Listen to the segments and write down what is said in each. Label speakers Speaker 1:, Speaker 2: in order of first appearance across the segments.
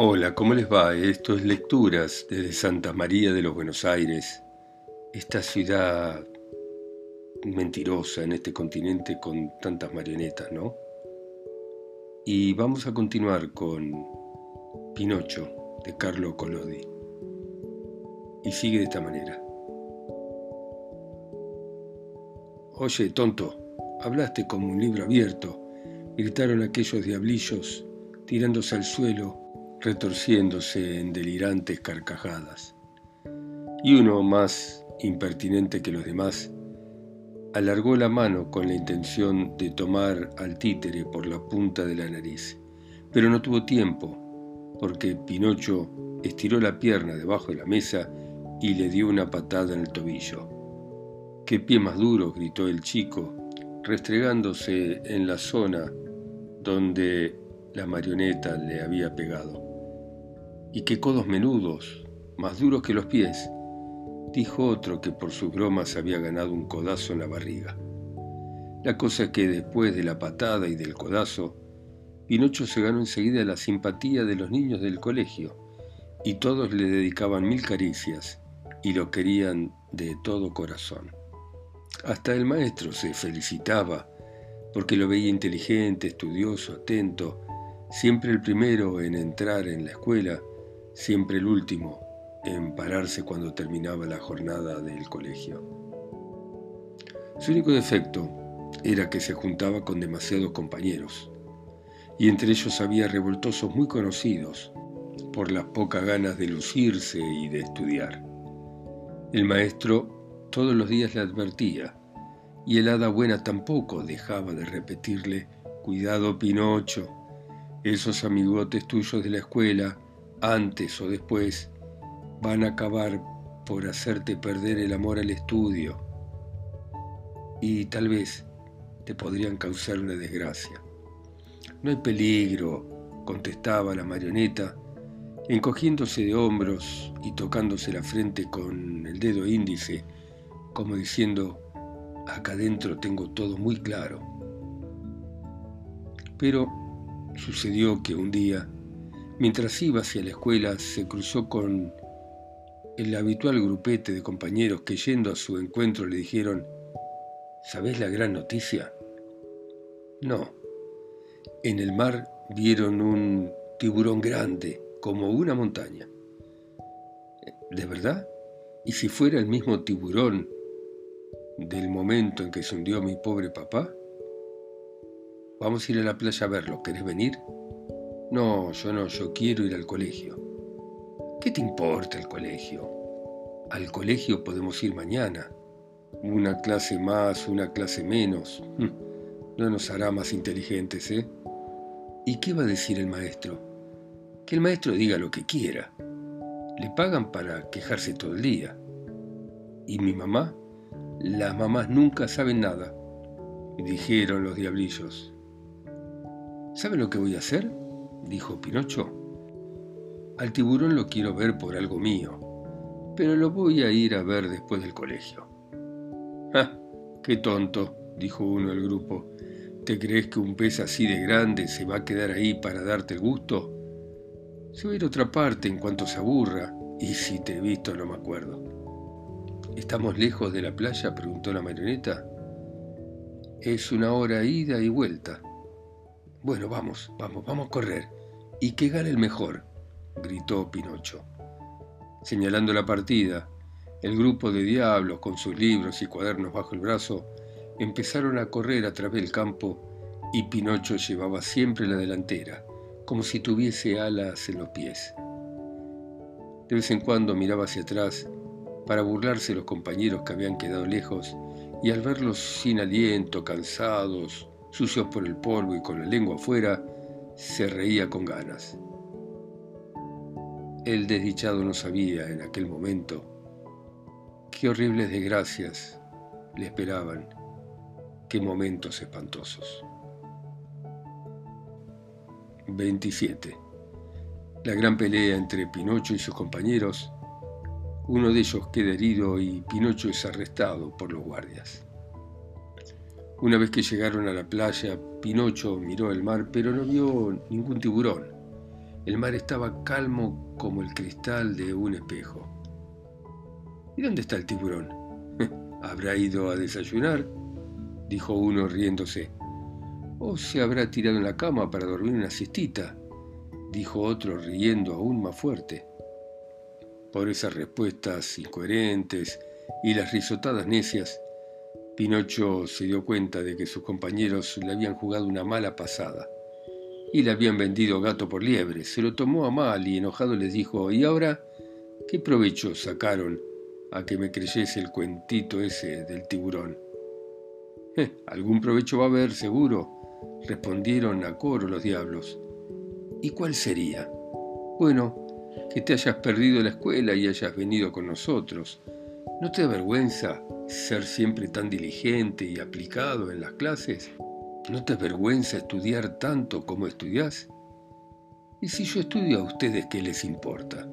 Speaker 1: Hola, ¿cómo les va? Esto es Lecturas desde Santa María de los Buenos Aires, esta ciudad mentirosa en este continente con tantas marionetas, ¿no? Y vamos a continuar con Pinocho de Carlo Collodi. Y sigue de esta manera. Oye, tonto, hablaste como un libro abierto, gritaron aquellos diablillos tirándose al suelo retorciéndose en delirantes carcajadas. Y uno, más impertinente que los demás, alargó la mano con la intención de tomar al títere por la punta de la nariz, pero no tuvo tiempo, porque Pinocho estiró la pierna debajo de la mesa y le dio una patada en el tobillo. ¡Qué pie más duro! gritó el chico, restregándose en la zona donde la marioneta le había pegado y qué codos menudos, más duros que los pies, dijo otro que por sus bromas había ganado un codazo en la barriga. La cosa es que después de la patada y del codazo, Pinocho se ganó enseguida la simpatía de los niños del colegio, y todos le dedicaban mil caricias y lo querían de todo corazón. Hasta el maestro se felicitaba porque lo veía inteligente, estudioso, atento, siempre el primero en entrar en la escuela siempre el último en pararse cuando terminaba la jornada del colegio. Su único defecto era que se juntaba con demasiados compañeros, y entre ellos había revoltosos muy conocidos por las pocas ganas de lucirse y de estudiar. El maestro todos los días le advertía, y el hada buena tampoco dejaba de repetirle, cuidado Pinocho, esos amigotes tuyos de la escuela antes o después, van a acabar por hacerte perder el amor al estudio y tal vez te podrían causar una desgracia. No hay peligro, contestaba la marioneta, encogiéndose de hombros y tocándose la frente con el dedo índice, como diciendo, acá adentro tengo todo muy claro. Pero sucedió que un día Mientras iba hacia la escuela, se cruzó con el habitual grupete de compañeros que yendo a su encuentro le dijeron, ¿Sabés la gran noticia? No. En el mar vieron un tiburón grande, como una montaña. ¿De verdad? ¿Y si fuera el mismo tiburón del momento en que se hundió mi pobre papá? Vamos a ir a la playa a verlo. ¿Querés venir? No, yo no, yo quiero ir al colegio. ¿Qué te importa el colegio? Al colegio podemos ir mañana. Una clase más, una clase menos. Hm, no nos hará más inteligentes, ¿eh? ¿Y qué va a decir el maestro? Que el maestro diga lo que quiera. Le pagan para quejarse todo el día. ¿Y mi mamá? Las mamás nunca saben nada, dijeron los diablillos. ¿Saben lo que voy a hacer? Dijo Pinocho. Al tiburón lo quiero ver por algo mío, pero lo voy a ir a ver después del colegio. ¡Ah! ¡Qué tonto! dijo uno del grupo. ¿Te crees que un pez así de grande se va a quedar ahí para darte el gusto? Se va a ir a otra parte en cuanto se aburra, y si te he visto no me acuerdo. ¿Estamos lejos de la playa? preguntó la marioneta. Es una hora ida y vuelta. Bueno, vamos, vamos, vamos a correr. Y que gane el mejor, gritó Pinocho. Señalando la partida, el grupo de diablos, con sus libros y cuadernos bajo el brazo, empezaron a correr a través del campo y Pinocho llevaba siempre la delantera, como si tuviese alas en los pies. De vez en cuando miraba hacia atrás para burlarse los compañeros que habían quedado lejos y al verlos sin aliento, cansados, sucios por el polvo y con la lengua afuera, se reía con ganas. El desdichado no sabía en aquel momento qué horribles desgracias le esperaban, qué momentos espantosos. 27. La gran pelea entre Pinocho y sus compañeros. Uno de ellos queda herido y Pinocho es arrestado por los guardias. Una vez que llegaron a la playa, Pinocho miró el mar, pero no vio ningún tiburón. El mar estaba calmo como el cristal de un espejo. ¿Y dónde está el tiburón? ¿Habrá ido a desayunar? dijo uno riéndose. ¿O se habrá tirado en la cama para dormir una siestita? dijo otro riendo aún más fuerte. Por esas respuestas incoherentes y las risotadas necias, Pinocho se dio cuenta de que sus compañeros le habían jugado una mala pasada y le habían vendido gato por liebre. Se lo tomó a mal y enojado les dijo, ¿y ahora qué provecho sacaron a que me creyese el cuentito ese del tiburón? Eh, algún provecho va a haber, seguro, respondieron a coro los diablos. ¿Y cuál sería? Bueno, que te hayas perdido la escuela y hayas venido con nosotros. ¿No te da vergüenza ser siempre tan diligente y aplicado en las clases? ¿No te vergüenza estudiar tanto como estudias? ¿Y si yo estudio a ustedes, qué les importa?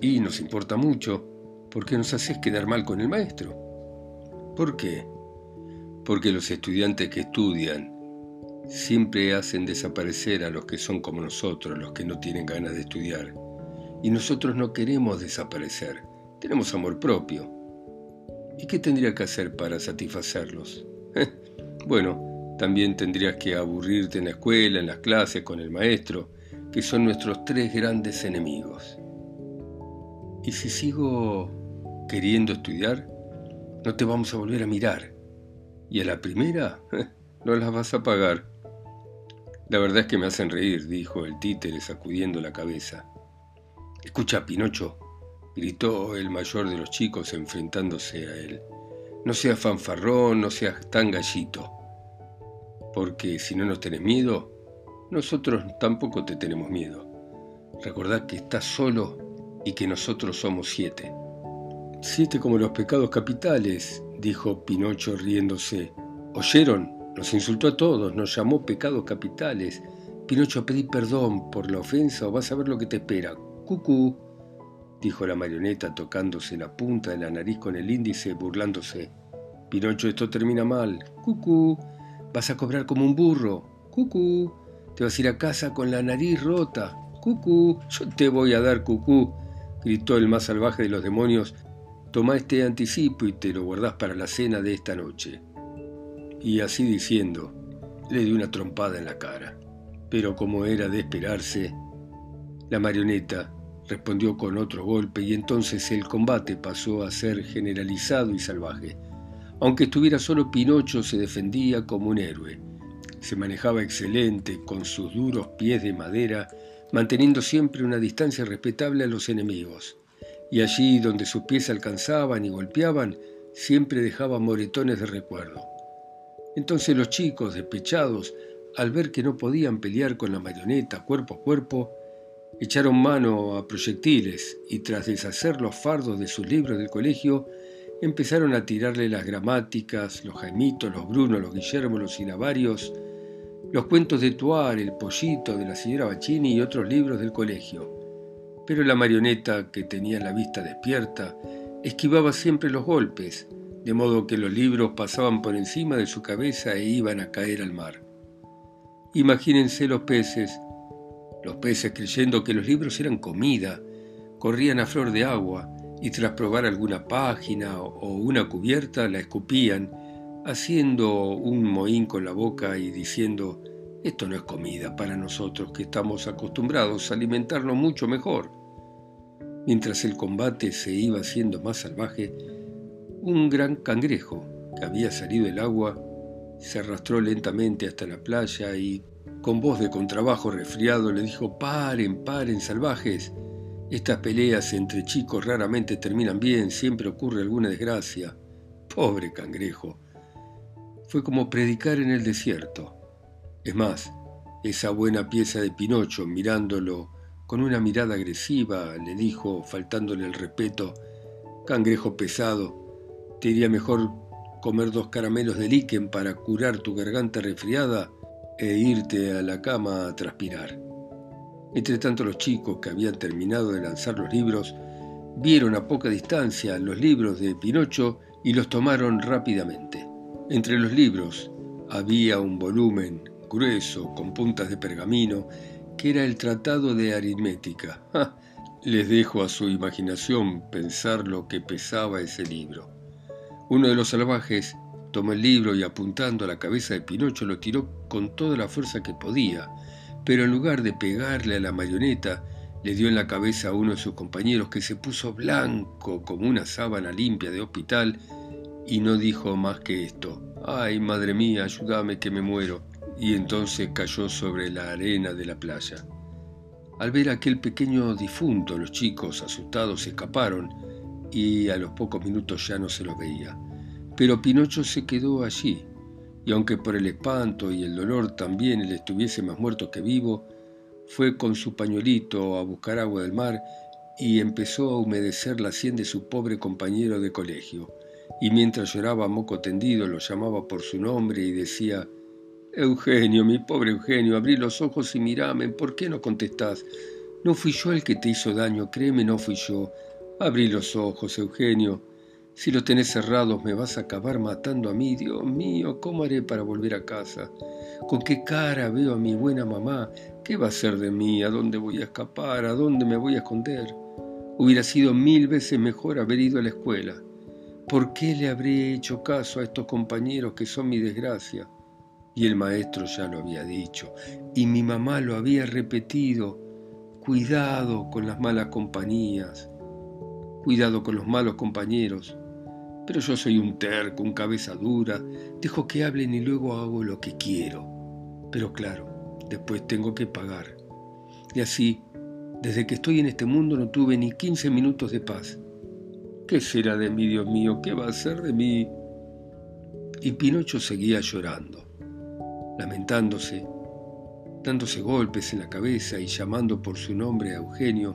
Speaker 1: Y nos importa mucho, porque nos haces quedar mal con el maestro. ¿Por qué? Porque los estudiantes que estudian siempre hacen desaparecer a los que son como nosotros, los que no tienen ganas de estudiar. Y nosotros no queremos desaparecer, tenemos amor propio. ¿Y qué tendría que hacer para satisfacerlos? bueno, también tendrías que aburrirte en la escuela, en las clases, con el maestro, que son nuestros tres grandes enemigos. Y si sigo queriendo estudiar, no te vamos a volver a mirar. Y a la primera, no las vas a pagar. La verdad es que me hacen reír, dijo el títere sacudiendo la cabeza. Escucha, Pinocho, gritó el mayor de los chicos enfrentándose a él. No seas fanfarrón, no seas tan gallito porque si no nos tenés miedo, nosotros tampoco te tenemos miedo. Recordad que estás solo y que nosotros somos siete. Siete como los pecados capitales, dijo Pinocho riéndose. ¿Oyeron? Nos insultó a todos, nos llamó pecados capitales. Pinocho, pedí perdón por la ofensa o vas a ver lo que te espera. Cucú, dijo la marioneta tocándose la punta de la nariz con el índice, burlándose. Pinocho, esto termina mal. Cucú. Vas a cobrar como un burro. Cucú. Te vas a ir a casa con la nariz rota. Cucú. Yo te voy a dar cucú. Gritó el más salvaje de los demonios. Toma este anticipo y te lo guardás para la cena de esta noche. Y así diciendo, le dio una trompada en la cara. Pero como era de esperarse, la marioneta respondió con otro golpe y entonces el combate pasó a ser generalizado y salvaje. Aunque estuviera solo, Pinocho se defendía como un héroe. Se manejaba excelente con sus duros pies de madera, manteniendo siempre una distancia respetable a los enemigos. Y allí donde sus pies alcanzaban y golpeaban, siempre dejaba moretones de recuerdo. Entonces los chicos, despechados, al ver que no podían pelear con la marioneta cuerpo a cuerpo, echaron mano a proyectiles y tras deshacer los fardos de sus libros del colegio, empezaron a tirarle las gramáticas, los Jaimitos, los Brunos, los Guillermo, los Silabarios, los cuentos de Tuar, el pollito de la señora Bacini y otros libros del colegio. Pero la marioneta, que tenía la vista despierta, esquivaba siempre los golpes, de modo que los libros pasaban por encima de su cabeza e iban a caer al mar. Imagínense los peces. Los peces, creyendo que los libros eran comida, corrían a flor de agua, y tras probar alguna página o una cubierta la escupían, haciendo un mohín con la boca y diciendo, esto no es comida para nosotros que estamos acostumbrados a alimentarnos mucho mejor. Mientras el combate se iba haciendo más salvaje, un gran cangrejo que había salido del agua se arrastró lentamente hasta la playa y, con voz de contrabajo resfriado, le dijo, paren, paren, salvajes, estas peleas entre chicos raramente terminan bien, siempre ocurre alguna desgracia. Pobre cangrejo. Fue como predicar en el desierto. Es más, esa buena pieza de Pinocho, mirándolo con una mirada agresiva, le dijo, faltándole el respeto, Cangrejo pesado, te iría mejor comer dos caramelos de líquen para curar tu garganta resfriada e irte a la cama a transpirar. Entre tanto los chicos que habían terminado de lanzar los libros vieron a poca distancia los libros de Pinocho y los tomaron rápidamente. Entre los libros había un volumen grueso con puntas de pergamino que era el tratado de aritmética. Les dejo a su imaginación pensar lo que pesaba ese libro. Uno de los salvajes tomó el libro y apuntando a la cabeza de Pinocho lo tiró con toda la fuerza que podía, pero en lugar de pegarle a la marioneta, le dio en la cabeza a uno de sus compañeros que se puso blanco como una sábana limpia de hospital y no dijo más que esto. Ay, madre mía, ayúdame que me muero. Y entonces cayó sobre la arena de la playa. Al ver aquel pequeño difunto, los chicos, asustados, escaparon y a los pocos minutos ya no se los veía. Pero Pinocho se quedó allí, y aunque por el espanto y el dolor también él estuviese más muerto que vivo, fue con su pañuelito a buscar agua del mar y empezó a humedecer la sien de su pobre compañero de colegio y mientras lloraba moco tendido lo llamaba por su nombre y decía, Eugenio, mi pobre Eugenio, abrí los ojos y mirame, ¿por qué no contestás? No fui yo el que te hizo daño, créeme, no fui yo. Abrí los ojos, Eugenio. Si los tenés cerrados me vas a acabar matando a mí, Dios mío, ¿cómo haré para volver a casa? ¿Con qué cara veo a mi buena mamá? ¿Qué va a ser de mí? ¿A dónde voy a escapar? ¿A dónde me voy a esconder? Hubiera sido mil veces mejor haber ido a la escuela. ¿Por qué le habré hecho caso a estos compañeros que son mi desgracia? Y el maestro ya lo había dicho, y mi mamá lo había repetido. Cuidado con las malas compañías, cuidado con los malos compañeros. Pero yo soy un terco, un cabeza dura, dejo que hablen y luego hago lo que quiero. Pero claro, después tengo que pagar. Y así, desde que estoy en este mundo no tuve ni 15 minutos de paz. ¿Qué será de mí, Dios mío? ¿Qué va a ser de mí? Y Pinocho seguía llorando, lamentándose, dándose golpes en la cabeza y llamando por su nombre a Eugenio,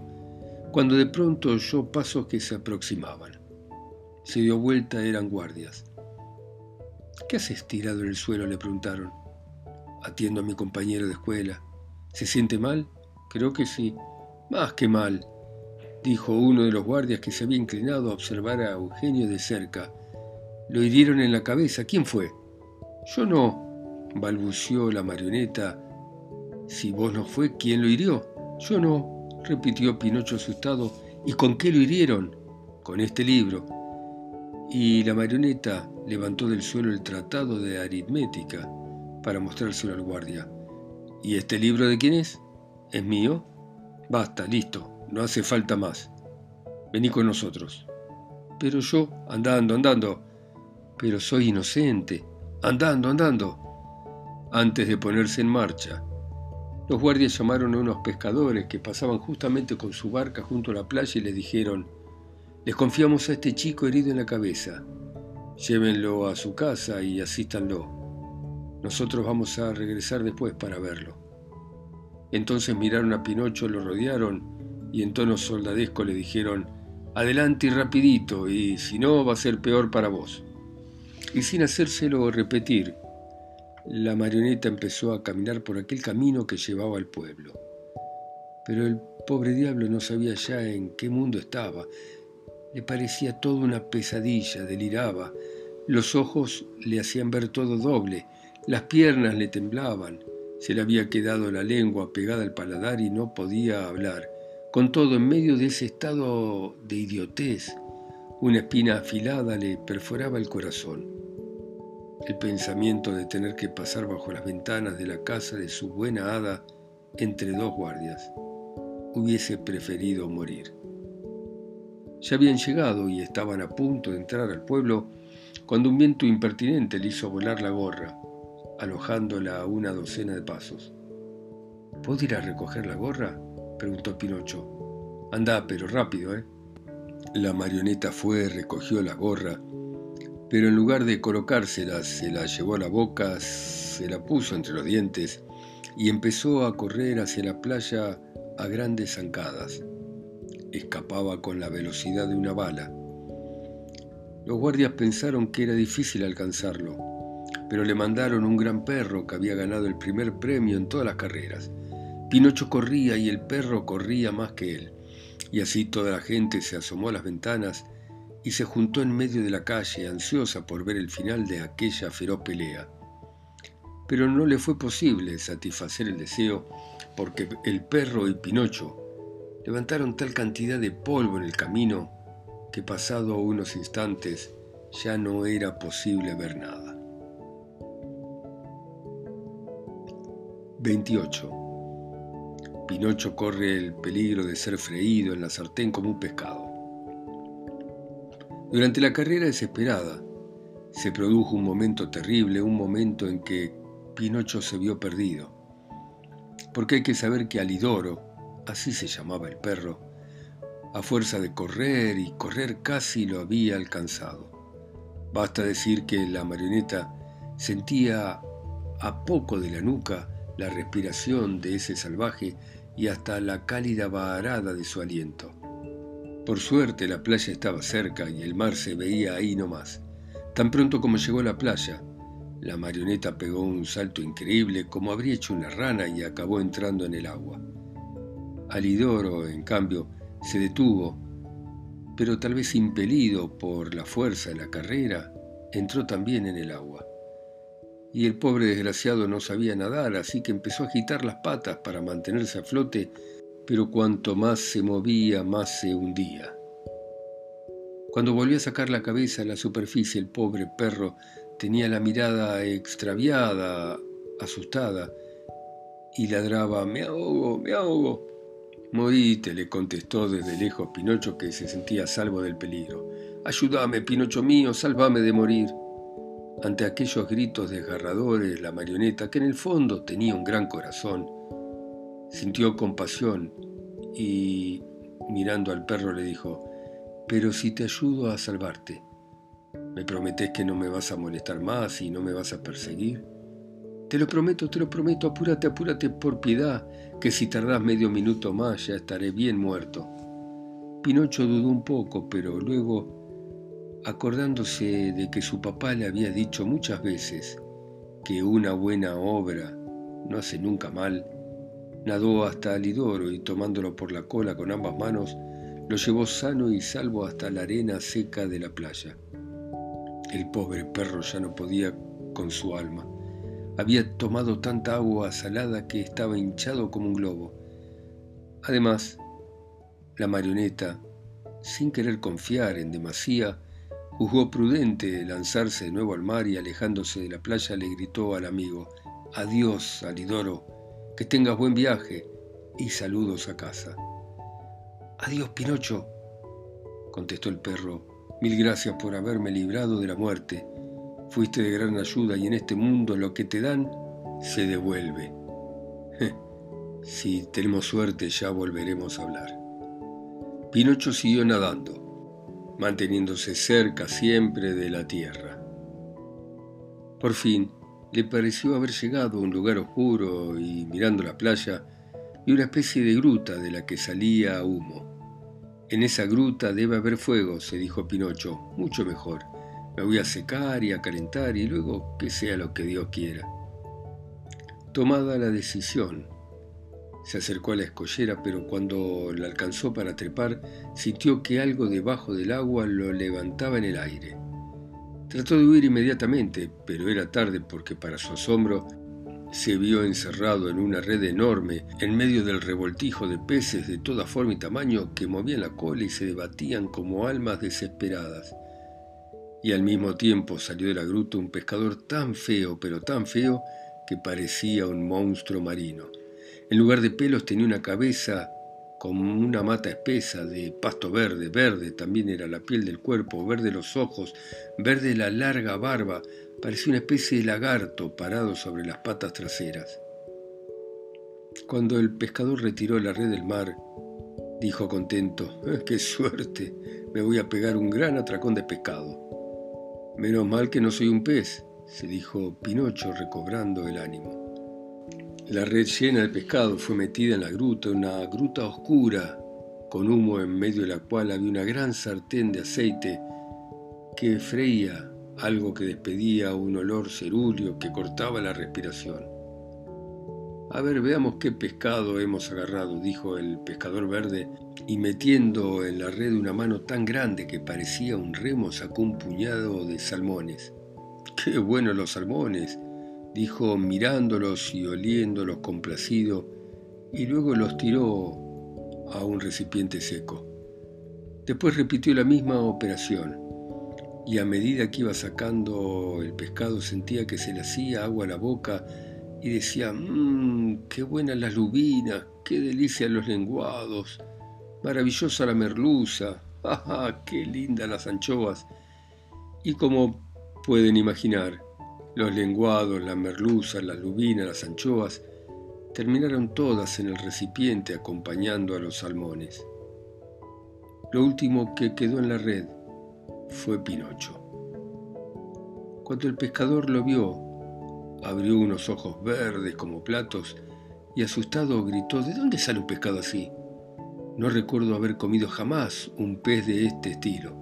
Speaker 1: cuando de pronto oyó pasos que se aproximaban. Se dio vuelta, eran guardias. ¿Qué haces tirado en el suelo? le preguntaron. Atiendo a mi compañero de escuela. ¿Se siente mal? Creo que sí. Más que mal dijo uno de los guardias que se había inclinado a observar a Eugenio de cerca. Lo hirieron en la cabeza. ¿Quién fue? Yo no, balbució la marioneta. Si vos no fue, ¿quién lo hirió? Yo no, repitió Pinocho asustado. ¿Y con qué lo hirieron? Con este libro. Y la marioneta levantó del suelo el tratado de aritmética para mostrárselo al guardia. ¿Y este libro de quién es? ¿Es mío? Basta, listo, no hace falta más. Vení con nosotros. Pero yo, andando, andando. Pero soy inocente. Andando, andando. Antes de ponerse en marcha, los guardias llamaron a unos pescadores que pasaban justamente con su barca junto a la playa y les dijeron, les confiamos a este chico herido en la cabeza. Llévenlo a su casa y asístanlo. Nosotros vamos a regresar después para verlo. Entonces miraron a Pinocho, lo rodearon y en tono soldadesco le dijeron, adelante y rapidito, y si no va a ser peor para vos. Y sin hacérselo repetir, la marioneta empezó a caminar por aquel camino que llevaba al pueblo. Pero el pobre diablo no sabía ya en qué mundo estaba. Le parecía toda una pesadilla, deliraba. Los ojos le hacían ver todo doble, las piernas le temblaban, se le había quedado la lengua pegada al paladar y no podía hablar. Con todo, en medio de ese estado de idiotez, una espina afilada le perforaba el corazón. El pensamiento de tener que pasar bajo las ventanas de la casa de su buena hada entre dos guardias. Hubiese preferido morir. Ya habían llegado y estaban a punto de entrar al pueblo cuando un viento impertinente le hizo volar la gorra, alojándola a una docena de pasos. ¿Puedo ir a recoger la gorra? preguntó Pinocho. Anda, pero rápido, ¿eh? La marioneta fue, recogió la gorra, pero en lugar de colocársela, se la llevó a la boca, se la puso entre los dientes y empezó a correr hacia la playa a grandes zancadas. Escapaba con la velocidad de una bala. Los guardias pensaron que era difícil alcanzarlo, pero le mandaron un gran perro que había ganado el primer premio en todas las carreras. Pinocho corría y el perro corría más que él, y así toda la gente se asomó a las ventanas y se juntó en medio de la calle, ansiosa por ver el final de aquella feroz pelea. Pero no le fue posible satisfacer el deseo, porque el perro y Pinocho levantaron tal cantidad de polvo en el camino que pasado unos instantes ya no era posible ver nada. 28. Pinocho corre el peligro de ser freído en la sartén como un pescado. Durante la carrera desesperada, se produjo un momento terrible, un momento en que Pinocho se vio perdido. Porque hay que saber que Alidoro, así se llamaba el perro, a fuerza de correr y correr casi lo había alcanzado. Basta decir que la marioneta sentía a poco de la nuca la respiración de ese salvaje y hasta la cálida varada de su aliento. Por suerte la playa estaba cerca y el mar se veía ahí nomás. Tan pronto como llegó a la playa, la marioneta pegó un salto increíble como habría hecho una rana y acabó entrando en el agua. Alidoro, en cambio, se detuvo, pero tal vez impelido por la fuerza de la carrera, entró también en el agua. Y el pobre desgraciado no sabía nadar, así que empezó a agitar las patas para mantenerse a flote, pero cuanto más se movía, más se hundía. Cuando volvió a sacar la cabeza a la superficie, el pobre perro tenía la mirada extraviada, asustada, y ladraba, me ahogo, me ahogo. Morite, le contestó desde lejos Pinocho que se sentía salvo del peligro. Ayúdame, Pinocho mío, sálvame de morir. Ante aquellos gritos desgarradores, la marioneta, que en el fondo tenía un gran corazón, sintió compasión y, mirando al perro, le dijo, pero si te ayudo a salvarte, ¿me prometes que no me vas a molestar más y no me vas a perseguir? Te lo prometo, te lo prometo, apúrate, apúrate por piedad, que si tardás medio minuto más ya estaré bien muerto. Pinocho dudó un poco, pero luego, acordándose de que su papá le había dicho muchas veces que una buena obra no hace nunca mal, nadó hasta Alidoro y tomándolo por la cola con ambas manos, lo llevó sano y salvo hasta la arena seca de la playa. El pobre perro ya no podía con su alma. Había tomado tanta agua salada que estaba hinchado como un globo. Además, la marioneta, sin querer confiar en demasía, juzgó prudente lanzarse de nuevo al mar y alejándose de la playa le gritó al amigo, Adiós, Alidoro, que tengas buen viaje y saludos a casa. Adiós, Pinocho, contestó el perro. Mil gracias por haberme librado de la muerte. Fuiste de gran ayuda y en este mundo lo que te dan se devuelve. si tenemos suerte ya volveremos a hablar. Pinocho siguió nadando, manteniéndose cerca siempre de la tierra. Por fin, le pareció haber llegado a un lugar oscuro y mirando la playa, vio una especie de gruta de la que salía humo. En esa gruta debe haber fuego, se dijo Pinocho, mucho mejor. Me voy a secar y a calentar y luego que sea lo que Dios quiera. Tomada la decisión, se acercó a la escollera, pero cuando la alcanzó para trepar, sintió que algo debajo del agua lo levantaba en el aire. Trató de huir inmediatamente, pero era tarde porque para su asombro se vio encerrado en una red enorme en medio del revoltijo de peces de toda forma y tamaño que movían la cola y se debatían como almas desesperadas y al mismo tiempo salió de la gruta un pescador tan feo, pero tan feo, que parecía un monstruo marino. En lugar de pelos tenía una cabeza como una mata espesa de pasto verde, verde también era la piel del cuerpo, verde los ojos, verde la larga barba, parecía una especie de lagarto parado sobre las patas traseras. Cuando el pescador retiró la red del mar, dijo contento, ¡qué suerte! Me voy a pegar un gran atracón de pescado. Menos mal que no soy un pez, se dijo Pinocho recobrando el ánimo. La red llena de pescado fue metida en la gruta, una gruta oscura, con humo en medio de la cual había una gran sartén de aceite que freía, algo que despedía un olor cerúleo que cortaba la respiración. A ver, veamos qué pescado hemos agarrado, dijo el pescador verde, y metiendo en la red una mano tan grande que parecía un remo sacó un puñado de salmones. ¡Qué buenos los salmones! dijo mirándolos y oliéndolos complacido, y luego los tiró a un recipiente seco. Después repitió la misma operación y a medida que iba sacando el pescado sentía que se le hacía agua a la boca y decía, mmm, qué buenas las lubinas, qué delicia los lenguados, maravillosa la merluza, ¡ah, qué lindas las anchoas! Y como pueden imaginar, los lenguados, las merluzas, las lubinas, las anchoas, terminaron todas en el recipiente acompañando a los salmones. Lo último que quedó en la red fue Pinocho. Cuando el pescador lo vio, abrió unos ojos verdes como platos y asustado gritó, ¿de dónde sale un pescado así? No recuerdo haber comido jamás un pez de este estilo.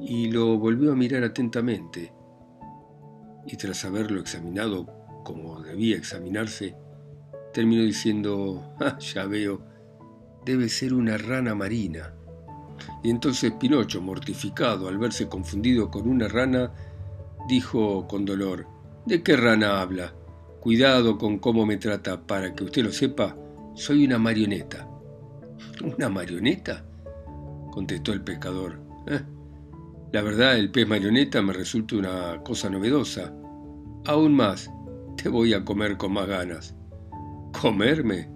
Speaker 1: Y lo volvió a mirar atentamente, y tras haberlo examinado como debía examinarse, terminó diciendo, ah, ya veo, debe ser una rana marina. Y entonces Pinocho, mortificado al verse confundido con una rana, dijo con dolor, ¿de qué rana habla? Cuidado con cómo me trata, para que usted lo sepa, soy una marioneta. ¿Una marioneta? contestó el pescador. Eh, la verdad, el pez marioneta me resulta una cosa novedosa. Aún más, te voy a comer con más ganas. ¿Comerme?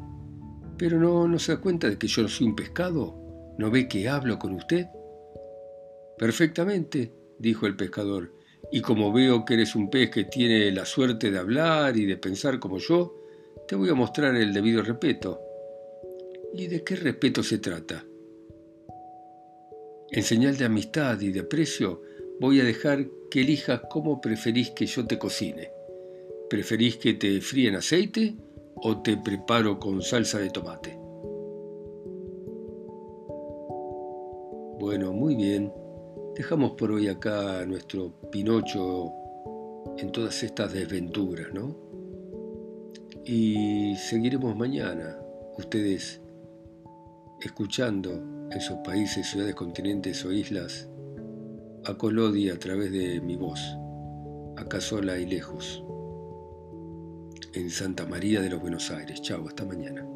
Speaker 1: ¿Pero no, no se da cuenta de que yo soy un pescado? ¿No ve que hablo con usted? Perfectamente, dijo el pescador, y como veo que eres un pez que tiene la suerte de hablar y de pensar como yo, te voy a mostrar el debido respeto. ¿Y de qué respeto se trata? En señal de amistad y de aprecio, voy a dejar que elijas cómo preferís que yo te cocine. ¿Preferís que te fríe en aceite o te preparo con salsa de tomate? Bueno, muy bien. Dejamos por hoy acá a nuestro Pinocho en todas estas desventuras, ¿no? Y seguiremos mañana, ustedes escuchando en sus países, ciudades, continentes o islas, a Colodi a través de mi voz, acá sola y lejos, en Santa María de los Buenos Aires. Chao, hasta mañana.